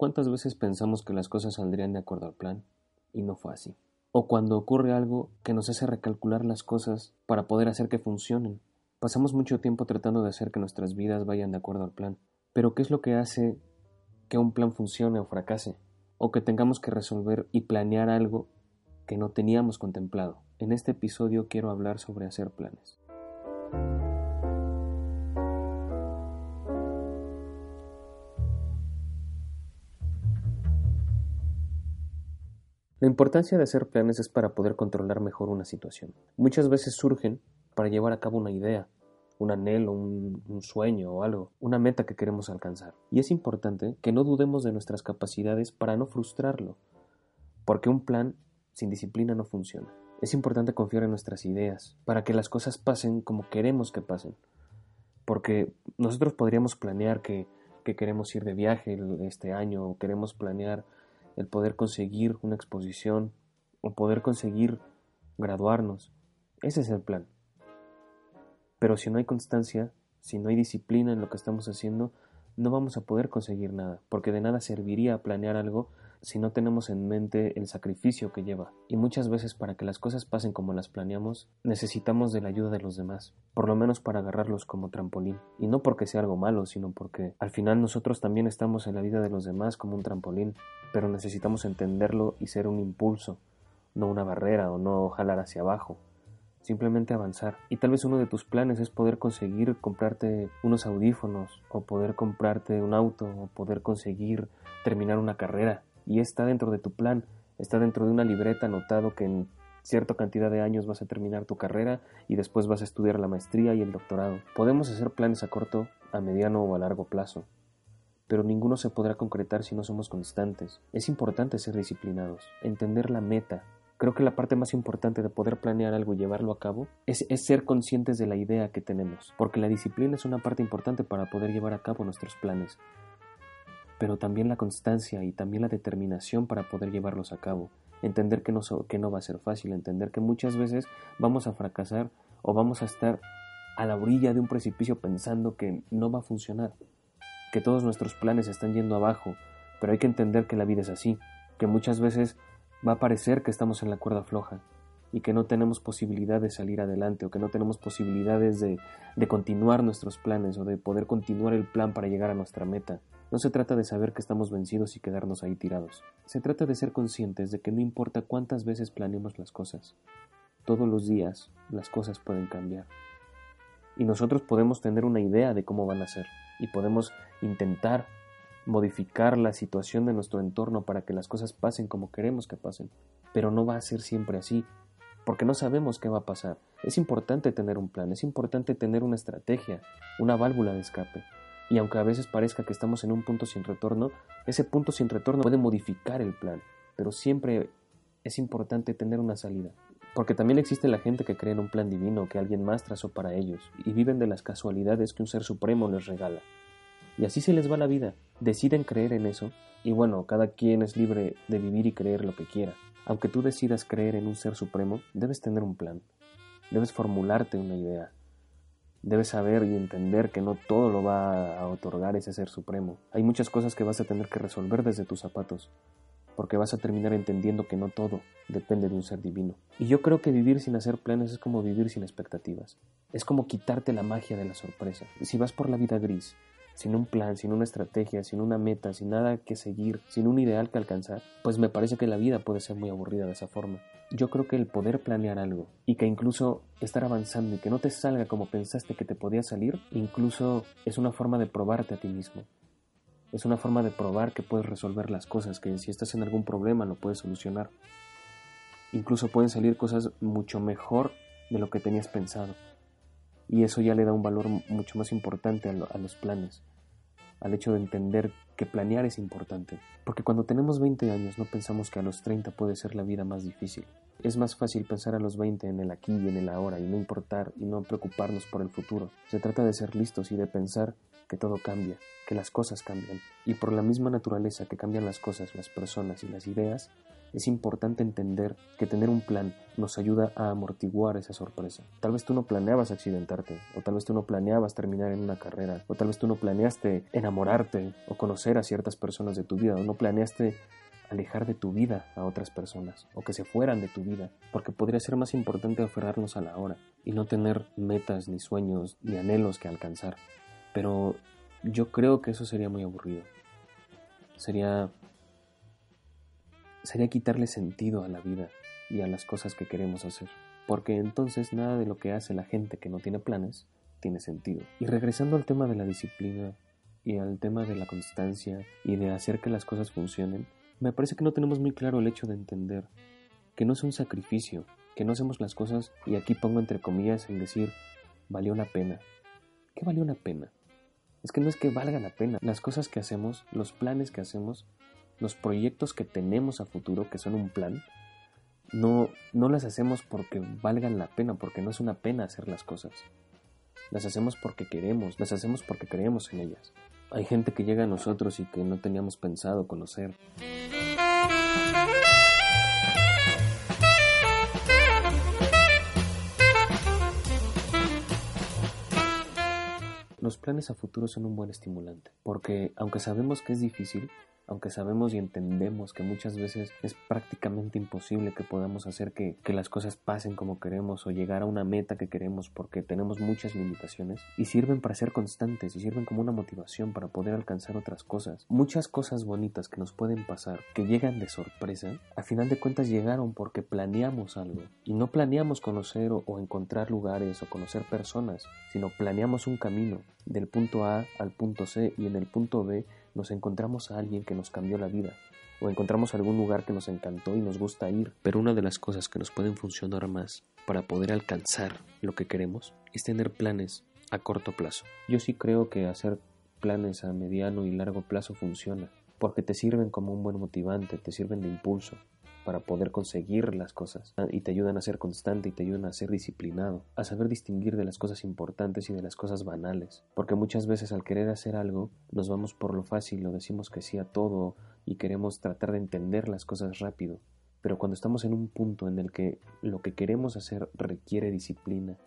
¿Cuántas veces pensamos que las cosas saldrían de acuerdo al plan y no fue así? O cuando ocurre algo que nos hace recalcular las cosas para poder hacer que funcionen. Pasamos mucho tiempo tratando de hacer que nuestras vidas vayan de acuerdo al plan. Pero ¿qué es lo que hace que un plan funcione o fracase? O que tengamos que resolver y planear algo que no teníamos contemplado. En este episodio quiero hablar sobre hacer planes. La importancia de hacer planes es para poder controlar mejor una situación. Muchas veces surgen para llevar a cabo una idea, un anhelo, un, sueño o algo, una meta que queremos alcanzar. Y es importante que no dudemos de nuestras capacidades para no frustrarlo, porque un plan sin disciplina no funciona. Es importante confiar en nuestras ideas para que las cosas pasen como queremos que pasen. Porque nosotros podríamos planear que, que queremos ir de viaje este año o queremos planear el poder conseguir una exposición o poder conseguir graduarnos. Ese es el plan. Pero si no hay constancia, si no hay disciplina en lo que estamos haciendo, no vamos a poder conseguir nada, porque de nada serviría planear algo si no tenemos en mente el sacrificio que lleva. Y muchas veces para que las cosas pasen como las planeamos, necesitamos de la ayuda de los demás, por lo menos para agarrarlos como trampolín. Y no porque sea algo malo, sino porque al final nosotros también estamos en la vida de los demás como un trampolín, pero necesitamos entenderlo y ser un impulso, no una barrera o no jalar hacia abajo simplemente avanzar. Y tal vez uno de tus planes es poder conseguir comprarte unos audífonos o poder comprarte un auto o poder conseguir terminar una carrera y está dentro de tu plan, está dentro de una libreta anotado que en cierta cantidad de años vas a terminar tu carrera y después vas a estudiar la maestría y el doctorado. Podemos hacer planes a corto, a mediano o a largo plazo, pero ninguno se podrá concretar si no somos constantes. Es importante ser disciplinados, entender la meta. Creo que la parte más importante de poder planear algo y llevarlo a cabo es, es ser conscientes de la idea que tenemos, porque la disciplina es una parte importante para poder llevar a cabo nuestros planes pero también la constancia y también la determinación para poder llevarlos a cabo. Entender que no, que no va a ser fácil, entender que muchas veces vamos a fracasar o vamos a estar a la orilla de un precipicio pensando que no va a funcionar, que todos nuestros planes están yendo abajo, pero hay que entender que la vida es así, que muchas veces va a parecer que estamos en la cuerda floja y que no tenemos posibilidad de salir adelante o que no tenemos posibilidades de, de continuar nuestros planes o de poder continuar el plan para llegar a nuestra meta. No se trata de saber que estamos vencidos y quedarnos ahí tirados. Se trata de ser conscientes de que no importa cuántas veces planeemos las cosas, todos los días las cosas pueden cambiar. Y nosotros podemos tener una idea de cómo van a ser y podemos intentar modificar la situación de nuestro entorno para que las cosas pasen como queremos que pasen. Pero no va a ser siempre así, porque no sabemos qué va a pasar. Es importante tener un plan, es importante tener una estrategia, una válvula de escape. Y aunque a veces parezca que estamos en un punto sin retorno, ese punto sin retorno puede modificar el plan, pero siempre es importante tener una salida. Porque también existe la gente que cree en un plan divino que alguien más trazó para ellos y viven de las casualidades que un ser supremo les regala. Y así se les va la vida. Deciden creer en eso y bueno, cada quien es libre de vivir y creer lo que quiera. Aunque tú decidas creer en un ser supremo, debes tener un plan. Debes formularte una idea. Debes saber y entender que no todo lo va a otorgar ese ser supremo. Hay muchas cosas que vas a tener que resolver desde tus zapatos, porque vas a terminar entendiendo que no todo depende de un ser divino. Y yo creo que vivir sin hacer planes es como vivir sin expectativas. Es como quitarte la magia de la sorpresa. Si vas por la vida gris, sin un plan, sin una estrategia, sin una meta, sin nada que seguir, sin un ideal que alcanzar, pues me parece que la vida puede ser muy aburrida de esa forma. Yo creo que el poder planear algo y que incluso estar avanzando y que no te salga como pensaste que te podía salir, incluso es una forma de probarte a ti mismo. Es una forma de probar que puedes resolver las cosas, que si estás en algún problema lo puedes solucionar. Incluso pueden salir cosas mucho mejor de lo que tenías pensado. Y eso ya le da un valor mucho más importante a, los planes al hecho de entender que planear es importante. Porque cuando tenemos 20 años no pensamos que a los 30 puede ser la vida más difícil. Es más fácil pensar a los 20 en el aquí y en el ahora y no importar y no preocuparnos por el futuro. Se trata de ser listos y de pensar que todo cambia, que las cosas cambian. Y por la misma naturaleza que cambian las cosas, las personas y las ideas, es importante entender que tener un plan nos ayuda a amortiguar esa sorpresa. Tal vez tú no planeabas accidentarte, o tal vez tú no planeabas terminar en una carrera, o tal vez tú no planeaste enamorarte o conocer a ciertas personas de tu vida, o no planeaste alejar de tu vida a otras personas, o que se fueran de tu vida, porque podría ser más importante aferrarnos a la hora y no tener metas, ni sueños, ni anhelos que alcanzar. Pero yo creo que eso sería muy aburrido. Sería sería quitarle sentido a la vida y a las cosas que queremos hacer, porque entonces nada de lo que hace la gente que no tiene planes tiene sentido. Y regresando al tema de la disciplina y al tema de la constancia y de hacer que las cosas funcionen, me parece que no tenemos muy claro el hecho de entender que no es un sacrificio, que no hacemos las cosas, y aquí pongo entre comillas el decir, valió la pena. ¿Qué valió la pena? Es que no es que valga la pena. Las cosas que hacemos, los planes que hacemos, los proyectos que tenemos a futuro, que son un plan, no, no las hacemos porque valgan la pena, porque no es una pena hacer las cosas. Las hacemos porque queremos, las hacemos porque creemos en ellas. Hay gente que llega a nosotros y que no teníamos pensado conocer. Los planes a futuro son un buen estimulante, porque aunque sabemos que es difícil, aunque sabemos y entendemos que muchas veces es prácticamente imposible que podamos hacer que, las cosas pasen como queremos o llegar a una meta que queremos porque tenemos muchas limitaciones y sirven para ser constantes y sirven como una motivación para poder alcanzar otras cosas. Muchas cosas bonitas que nos pueden pasar, que llegan de sorpresa, a final de cuentas llegaron porque planeamos algo y no planeamos conocer o, o encontrar lugares o conocer personas, sino planeamos un camino del punto A al punto C y en el punto B nos encontramos a alguien que nos cambió la vida, o encontramos algún lugar que nos encantó y nos gusta ir. Pero una de las cosas que nos pueden funcionar más para poder alcanzar lo que queremos es tener planes a corto plazo. Yo sí creo que hacer planes a mediano y largo plazo funciona, porque te sirven como un buen motivante, te sirven de impulso, para poder conseguir las cosas y te ayudan a ser constante y te ayudan a ser disciplinado, a saber distinguir de las cosas importantes y de las cosas banales, porque muchas veces al querer hacer algo nos vamos por lo fácil, lo decimos que sí a todo y queremos tratar de entender las cosas rápido, pero cuando estamos en un punto en el que lo que queremos hacer requiere disciplina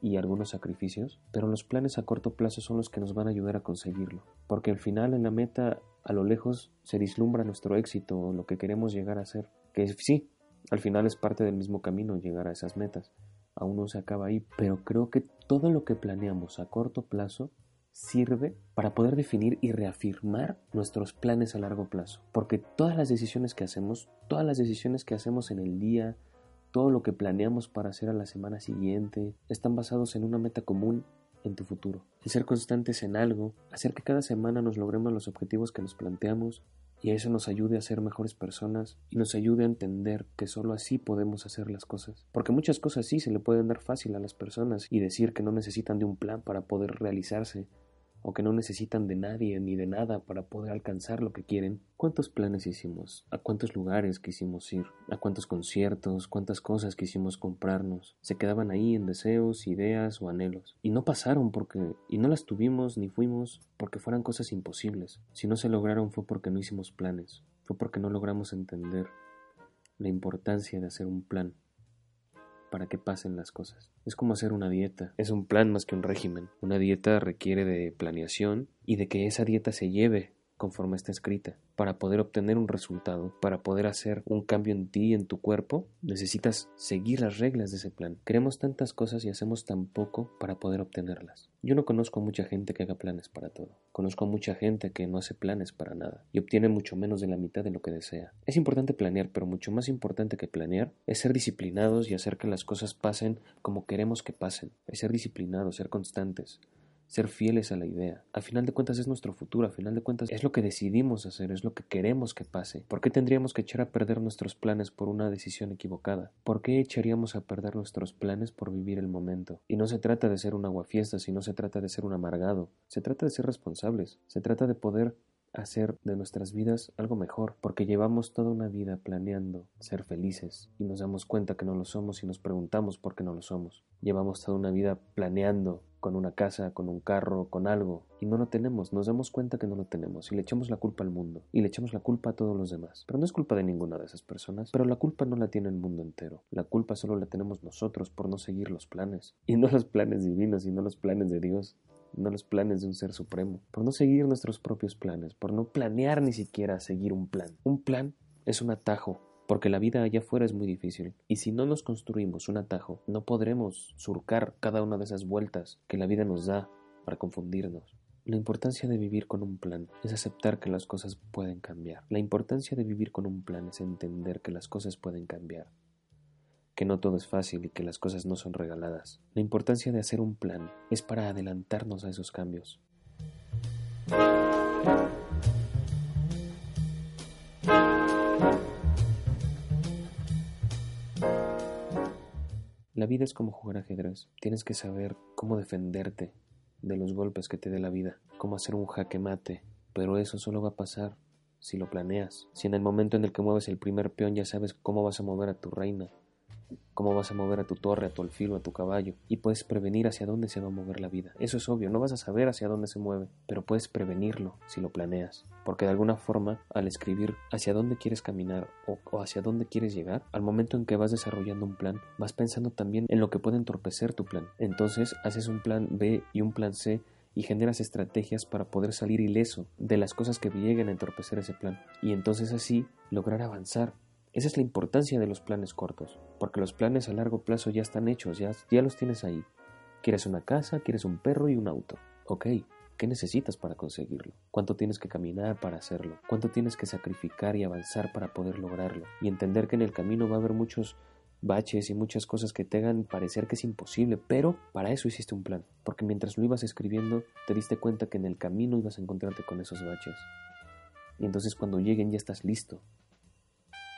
y algunos sacrificios, pero los planes a corto plazo son los que nos van a ayudar a conseguirlo, porque al final en la meta a lo lejos se vislumbra nuestro éxito o lo que queremos llegar a ser que sí, al final es parte del mismo camino llegar a esas metas. Aún no se acaba ahí, pero creo que todo lo que planeamos a corto plazo sirve para poder definir y reafirmar nuestros planes a largo plazo. Porque todas las decisiones que hacemos, todas las decisiones que hacemos en el día, todo lo que planeamos para hacer a la semana siguiente, están basados en una meta común en tu futuro. En ser constantes en algo, hacer que cada semana nos logremos los objetivos que nos planteamos y eso nos ayude a ser mejores personas y nos ayude a entender que solo así podemos hacer las cosas. Porque muchas cosas sí se le pueden dar fácil a las personas y decir que no necesitan de un plan para poder realizarse o que no necesitan de nadie ni de nada para poder alcanzar lo que quieren. ¿Cuántos planes hicimos? ¿A cuántos lugares quisimos ir? ¿A cuántos conciertos? ¿Cuántas cosas quisimos comprarnos? Se quedaban ahí en deseos, ideas o anhelos. Y no pasaron porque... y no las tuvimos ni fuimos porque fueran cosas imposibles. Si no se lograron fue porque no hicimos planes. Fue porque no logramos entender la importancia de hacer un plan para que pasen las cosas. Es como hacer una dieta, es un plan más que un régimen. Una dieta requiere de planeación y de que esa dieta se lleve conforme está escrita. Para poder obtener un resultado, para poder hacer un cambio en ti, en tu cuerpo, necesitas seguir las reglas de ese plan. Queremos tantas cosas y hacemos tan poco para poder obtenerlas. Yo no conozco a mucha gente que haga planes para todo. Conozco a mucha gente que no hace planes para nada y obtiene mucho menos de la mitad de lo que desea. Es importante planear, pero mucho más importante que planear es ser disciplinados y hacer que las cosas pasen como queremos que pasen. Es ser disciplinados, ser constantes, ser fieles a la idea. Al final de cuentas es nuestro futuro, al final de cuentas es lo que decidimos hacer, es lo que queremos que pase. ¿Por qué tendríamos que echar a perder nuestros planes por una decisión equivocada? ¿Por qué echaríamos a perder nuestros planes por vivir el momento? Y no se trata de ser un aguafiestas, sino se trata de ser un amargado, se trata de ser responsables, se trata de poder hacer de nuestras vidas algo mejor, porque llevamos toda una vida planeando ser felices y nos damos cuenta que no lo somos y nos preguntamos por qué no lo somos. Llevamos toda una vida planeando con una casa, con un carro, con algo, y no lo tenemos, nos damos cuenta que no lo tenemos y le echamos la culpa al mundo y le echamos la culpa a todos los demás. Pero no es culpa de ninguna de esas personas, pero la culpa no la tiene el mundo entero. La culpa solo la tenemos nosotros por no seguir los planes, y no los planes divinos, y no los planes de Dios no los planes de un ser supremo, por no seguir nuestros propios planes, por no planear ni siquiera seguir un plan. Un plan es un atajo porque la vida allá afuera es muy difícil, y si no nos construimos un atajo, no podremos surcar cada una de esas vueltas que la vida nos da para confundirnos. La importancia de vivir con un plan es aceptar que las cosas pueden cambiar. La importancia de vivir con un plan es entender que las cosas pueden cambiar, que no todo es fácil y que las cosas no son regaladas. La importancia de hacer un plan es para adelantarnos a esos cambios. La vida es como jugar ajedrez. Tienes que saber cómo defenderte de los golpes que te dé la vida, cómo hacer un jaque mate, pero eso solo va a pasar si lo planeas. Si en el momento en el que mueves el primer peón ya sabes cómo vas a mover a tu reina, cómo vas a mover a tu torre, a tu alfilo, a tu caballo, y puedes prevenir hacia dónde se va a mover la vida. Eso es obvio, no vas a saber hacia dónde se mueve, pero puedes prevenirlo si lo planeas, porque de alguna forma, al escribir hacia dónde quieres caminar o, hacia dónde quieres llegar, al momento en que vas desarrollando un plan, vas pensando también en lo que puede entorpecer tu plan. Entonces, haces un plan B y un plan C y generas estrategias para poder salir ileso de las cosas que lleguen a entorpecer ese plan y entonces así lograr avanzar esa es la importancia de los planes cortos, porque los planes a largo plazo ya están hechos, ya, los tienes ahí. Quieres una casa, quieres un perro y un auto. Ok, ¿qué necesitas para conseguirlo? ¿Cuánto tienes que caminar para hacerlo? ¿Cuánto tienes que sacrificar y avanzar para poder lograrlo? Y entender que en el camino va a haber muchos baches y muchas cosas que te hagan parecer que es imposible, pero para eso hiciste un plan, porque mientras lo ibas escribiendo te diste cuenta que en el camino ibas a encontrarte con esos baches. Y entonces cuando lleguen ya estás listo,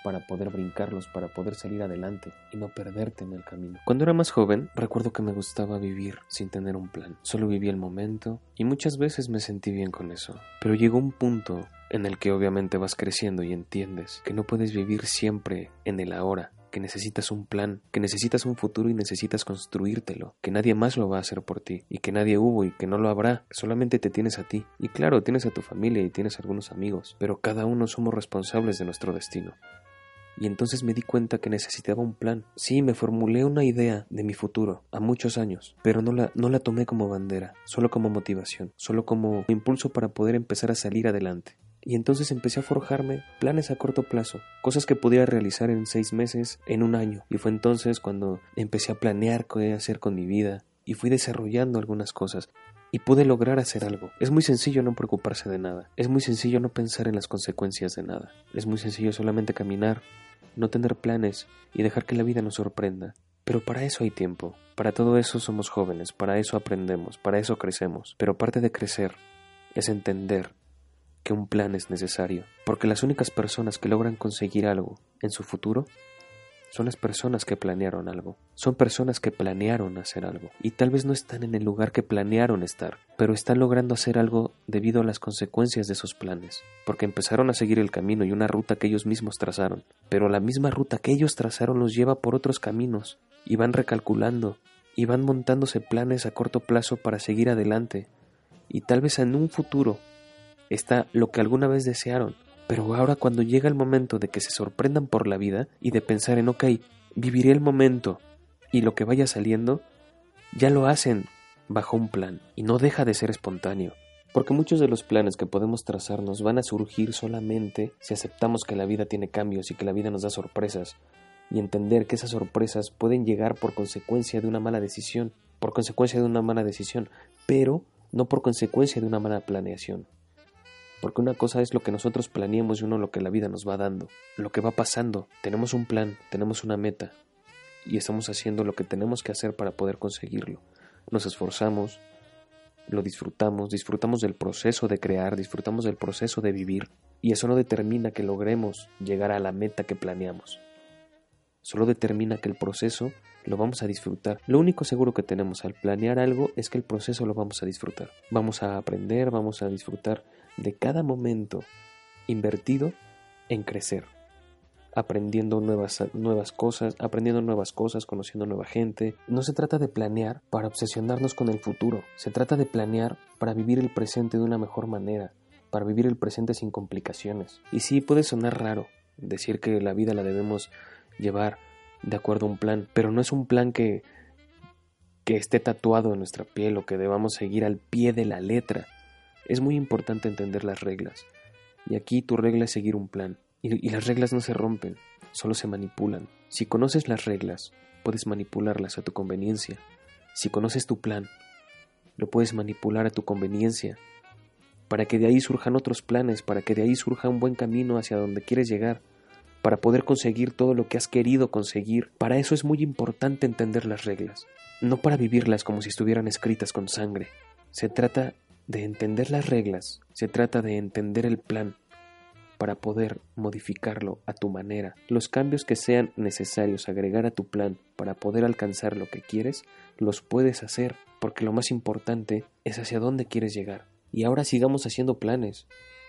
para poder brincarlos, para poder salir adelante y no perderte en el camino. Cuando era más joven, recuerdo que me gustaba vivir sin tener un plan. Solo vivía el momento y muchas veces me sentí bien con eso. Pero llegó un punto en el que obviamente vas creciendo y entiendes que no puedes vivir siempre en el ahora, que necesitas un plan, que necesitas un futuro y necesitas construírtelo, que nadie más lo va a hacer por ti, y que nadie hubo y que no lo habrá, solamente te tienes a ti. Y claro, tienes a tu familia y tienes algunos amigos, pero cada uno somos responsables de nuestro destino y entonces me di cuenta que necesitaba un plan. Sí, me formulé una idea de mi futuro a muchos años, pero no la, no la tomé como bandera, solo como motivación, solo como impulso para poder empezar a salir adelante. Y entonces empecé a forjarme planes a corto plazo, cosas que podía realizar en seis meses, en un año. Y fue entonces cuando empecé a planear qué hacer con mi vida y fui desarrollando algunas cosas y pude lograr hacer algo. Es muy sencillo no preocuparse de nada, es muy sencillo no pensar en las consecuencias de nada, es muy sencillo solamente caminar, no tener planes y dejar que la vida nos sorprenda. Pero para eso hay tiempo, para todo eso somos jóvenes, para eso aprendemos, para eso crecemos. Pero parte de crecer es entender que un plan es necesario, porque las únicas personas que logran conseguir algo en su futuro son las personas que planearon algo, son personas que planearon hacer algo, y tal vez no están en el lugar que planearon estar, pero están logrando hacer algo debido a las consecuencias de esos planes, porque empezaron a seguir el camino y una ruta que ellos mismos trazaron, pero la misma ruta que ellos trazaron los lleva por otros caminos, y van recalculando, y van montándose planes a corto plazo para seguir adelante, y tal vez en un futuro está lo que alguna vez desearon, pero ahora cuando llega el momento de que se sorprendan por la vida y de pensar en, ok, viviré el momento y lo que vaya saliendo, ya lo hacen bajo un plan y no deja de ser espontáneo. Porque muchos de los planes que podemos trazarnos van a surgir solamente si aceptamos que la vida tiene cambios y que la vida nos da sorpresas y entender que esas sorpresas pueden llegar por consecuencia de una mala decisión, por consecuencia de una mala decisión, pero no por consecuencia de una mala planeación. Porque una cosa es lo que nosotros planeemos y uno lo que la vida nos va dando, lo que va pasando. Tenemos un plan, tenemos una meta y estamos haciendo lo que tenemos que hacer para poder conseguirlo. Nos esforzamos, lo disfrutamos, disfrutamos del proceso de crear, disfrutamos del proceso de vivir y eso no determina que logremos llegar a la meta que planeamos. Solo determina que el proceso lo vamos a disfrutar. Lo único seguro que tenemos al planear algo es que el proceso lo vamos a disfrutar. Vamos a aprender, vamos a disfrutar de cada momento invertido en crecer, aprendiendo nuevas, nuevas cosas, aprendiendo nuevas cosas, conociendo nueva gente. No se trata de planear para obsesionarnos con el futuro, se trata de planear para vivir el presente de una mejor manera, para vivir el presente sin complicaciones. Y sí, puede sonar raro decir que la vida la debemos llevar de acuerdo a un plan, pero no es un plan que que esté tatuado en nuestra piel o que debamos seguir al pie de la letra. Es muy importante entender las reglas. Y aquí tu regla es seguir un plan. Y, las reglas no se rompen, solo se manipulan. Si conoces las reglas, puedes manipularlas a tu conveniencia. Si conoces tu plan, lo puedes manipular a tu conveniencia, para que de ahí surjan otros planes, para que de ahí surja un buen camino hacia donde quieres llegar, para poder conseguir todo lo que has querido conseguir. Para eso es muy importante entender las reglas, no para vivirlas como si estuvieran escritas con sangre. Se trata de entender las reglas, se trata de entender el plan, para poder modificarlo a tu manera. Los cambios que sean necesarios agregar a tu plan para poder alcanzar lo que quieres, los puedes hacer, porque lo más importante es hacia dónde quieres llegar. Y ahora sigamos haciendo planes,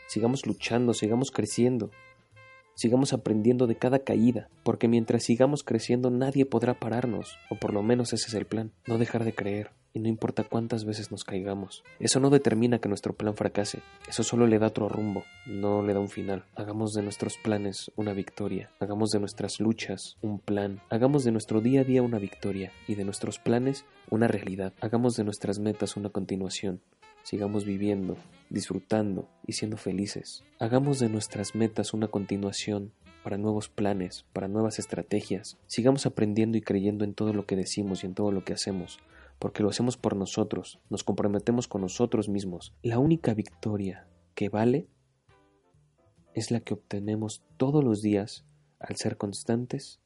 sigamos luchando, sigamos creciendo, sigamos aprendiendo de cada caída, porque mientras sigamos creciendo nadie podrá pararnos, o por lo menos ese es el plan, no dejar de creer, y no importa cuántas veces nos caigamos. Eso no determina que nuestro plan fracase, eso solo le da otro rumbo, no le da un final. Hagamos de nuestros planes una victoria, hagamos de nuestras luchas un plan, hagamos de nuestro día a día una victoria y de nuestros planes una realidad, hagamos de nuestras metas una continuación. Sigamos viviendo, disfrutando y siendo felices. Hagamos de nuestras metas una continuación para nuevos planes, para nuevas estrategias. Sigamos aprendiendo y creyendo en todo lo que decimos y en todo lo que hacemos porque lo hacemos por nosotros, nos comprometemos con nosotros mismos. La única victoria que vale es la que obtenemos todos los días al ser constantes,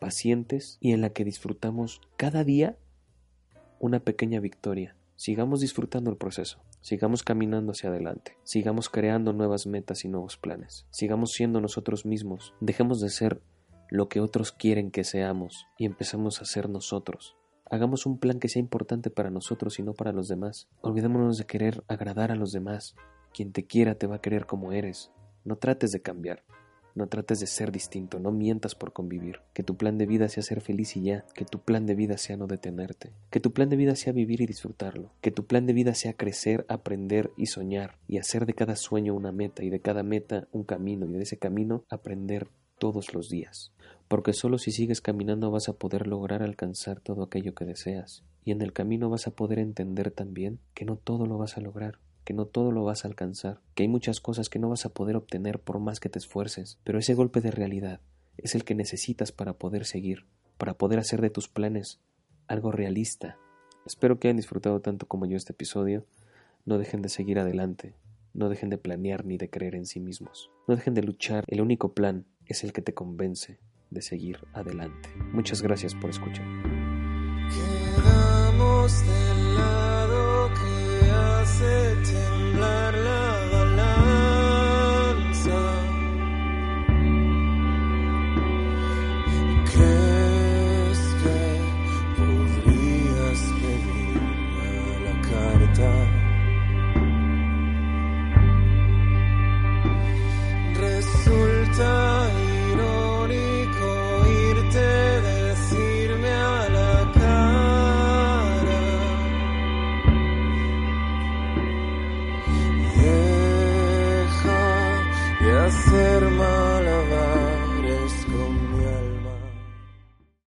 pacientes y en la que disfrutamos cada día una pequeña victoria. Sigamos disfrutando el proceso, sigamos caminando hacia adelante, sigamos creando nuevas metas y nuevos planes, sigamos siendo nosotros mismos, dejemos de ser lo que otros quieren que seamos y empezamos a ser nosotros. Hagamos un plan que sea importante para nosotros y no para los demás. Olvidémonos de querer agradar a los demás. Quien te quiera te va a querer como eres. No trates de cambiar. No trates de ser distinto, no mientas por convivir. Que tu plan de vida sea ser feliz y ya. Que tu plan de vida sea no detenerte. Que tu plan de vida sea vivir y disfrutarlo. Que tu plan de vida sea crecer, aprender y soñar. Y hacer de cada sueño una meta y de cada meta un camino y de ese camino aprender todos los días porque solo si sigues caminando vas a poder lograr alcanzar todo aquello que deseas, y en el camino vas a poder entender también que no todo lo vas a lograr, que no todo lo vas a alcanzar, que hay muchas cosas que no vas a poder obtener por más que te esfuerces, pero ese golpe de realidad es el que necesitas para poder seguir, para poder hacer de tus planes algo realista. Espero que hayan disfrutado tanto como yo este episodio. No dejen de seguir adelante, no dejen de planear ni de creer en sí mismos. No dejen de luchar, el único plan es el que te convence, de seguir adelante. Muchas gracias por escuchar. Quedamos del lado que hace temblar